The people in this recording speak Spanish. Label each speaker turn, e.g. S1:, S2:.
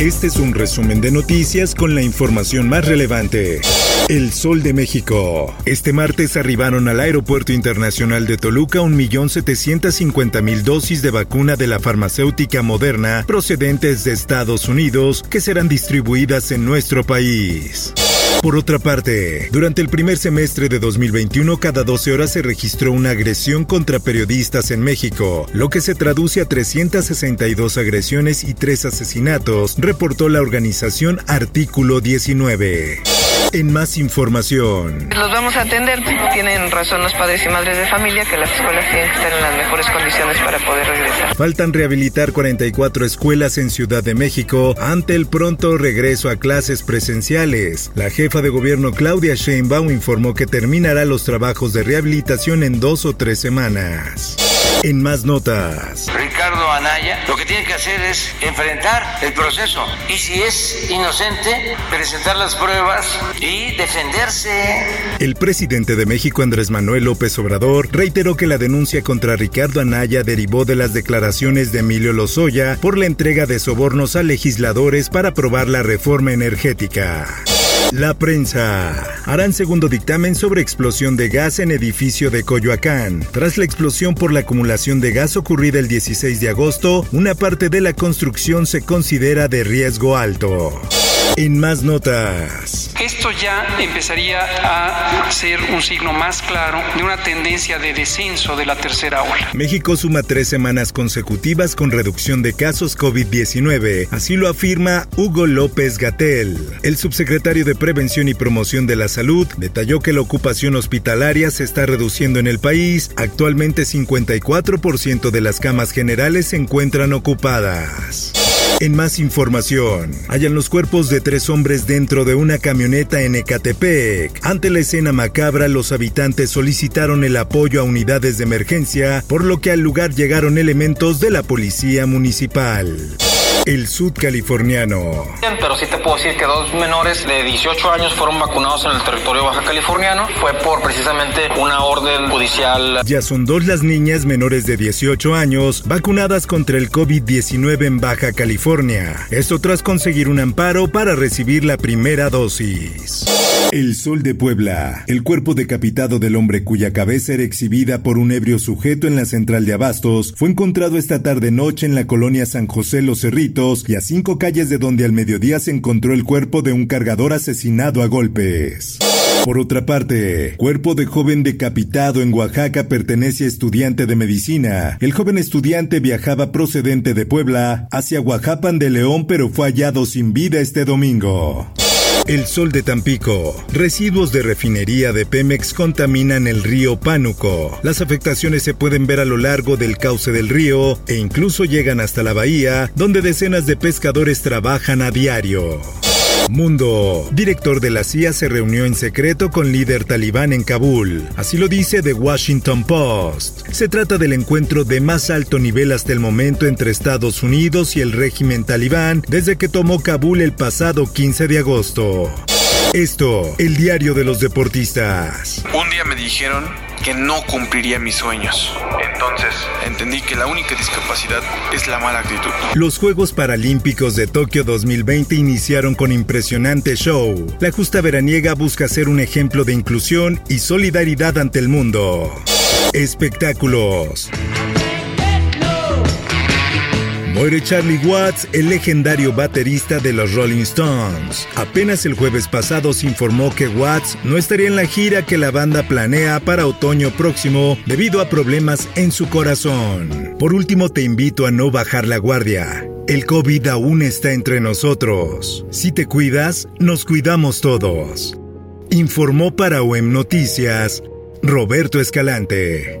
S1: Este es un resumen de noticias con la información más relevante. El Sol de México. Este martes arribaron al Aeropuerto Internacional de Toluca 1.750.000 dosis de vacuna de la farmacéutica moderna procedentes de Estados Unidos que serán distribuidas en nuestro país. Por otra parte, durante el primer semestre de 2021, cada 12 horas se registró una agresión contra periodistas en México, lo que se traduce a 362 agresiones y 3 asesinatos, reportó la organización Artículo 19. En más información.
S2: Los vamos a atender. Tienen razón los padres y madres de familia que las escuelas tienen que estar en las mejores condiciones para poder regresar.
S1: Faltan rehabilitar 44 escuelas en Ciudad de México ante el pronto regreso a clases presenciales. La jefa de gobierno Claudia Sheinbaum informó que terminará los trabajos de rehabilitación en dos o tres semanas. En más notas.
S3: Ricardo Anaya lo que tiene que hacer es enfrentar el proceso y si es inocente, presentar las pruebas y defenderse.
S1: El presidente de México, Andrés Manuel López Obrador, reiteró que la denuncia contra Ricardo Anaya derivó de las declaraciones de Emilio Lozoya por la entrega de sobornos a legisladores para aprobar la reforma energética. La prensa. Harán segundo dictamen sobre explosión de gas en edificio de Coyoacán. Tras la explosión por la acumulación de gas ocurrida el 16 de agosto, una parte de la construcción se considera de riesgo alto. En más notas.
S4: Esto ya empezaría a ser un signo más claro de una tendencia de descenso de la tercera ola.
S1: México suma tres semanas consecutivas con reducción de casos COVID-19, así lo afirma Hugo López Gatel. El subsecretario de Prevención y Promoción de la Salud detalló que la ocupación hospitalaria se está reduciendo en el país. Actualmente 54% de las camas generales se encuentran ocupadas. En más información, hallan los cuerpos de tres hombres dentro de una camioneta en Ecatepec. Ante la escena macabra, los habitantes solicitaron el apoyo a unidades de emergencia, por lo que al lugar llegaron elementos de la policía municipal. El sudcaliforniano.
S5: Pero sí te puedo decir que dos menores de 18 años fueron vacunados en el territorio baja californiano. Fue por precisamente una orden judicial.
S1: Ya son dos las niñas menores de 18 años vacunadas contra el COVID-19 en Baja California. Esto tras conseguir un amparo para recibir la primera dosis. El Sol de Puebla. El cuerpo decapitado del hombre cuya cabeza era exhibida por un ebrio sujeto en la central de Abastos fue encontrado esta tarde noche en la colonia San José Los Y a cinco calles de donde al mediodía se encontró el cuerpo de un cargador asesinado a golpes. Por otra parte, cuerpo de joven decapitado en Oaxaca pertenece a estudiante de medicina. El joven estudiante viajaba procedente de Puebla hacia Oaxapan de León pero fue hallado sin vida este domingo. El Sol de Tampico. Residuos de refinería de Pemex contaminan el río Pánuco. Las afectaciones se pueden ver a lo largo del cauce del río e incluso llegan hasta la bahía, donde decenas de pescadores trabajan a diario. Mundo. Director de la CIA se reunió en secreto con líder talibán en Kabul. Así lo dice The Washington Post. Se trata del encuentro de más alto nivel hasta el momento entre Estados Unidos y el régimen talibán desde que tomó Kabul el pasado 15 de agosto. Esto, el diario de los deportistas.
S6: Un día me dijeron que no cumpliría mis sueños. Entonces entendí que la única discapacidad es la mala actitud.
S1: Los Juegos Paralímpicos de Tokio 2020 iniciaron con impresionante show. La justa veraniega busca ser un ejemplo de inclusión y solidaridad ante el mundo. Espectáculos. Muere Charlie Watts, el legendario baterista de los Rolling Stones. Apenas el jueves pasado se informó que Watts no estaría en la gira que la banda planea para otoño próximo debido a problemas en su corazón. Por último, te invito a no bajar la guardia. El COVID aún está entre nosotros. Si te cuidas, nos cuidamos todos. Informó para OEM Noticias Roberto Escalante.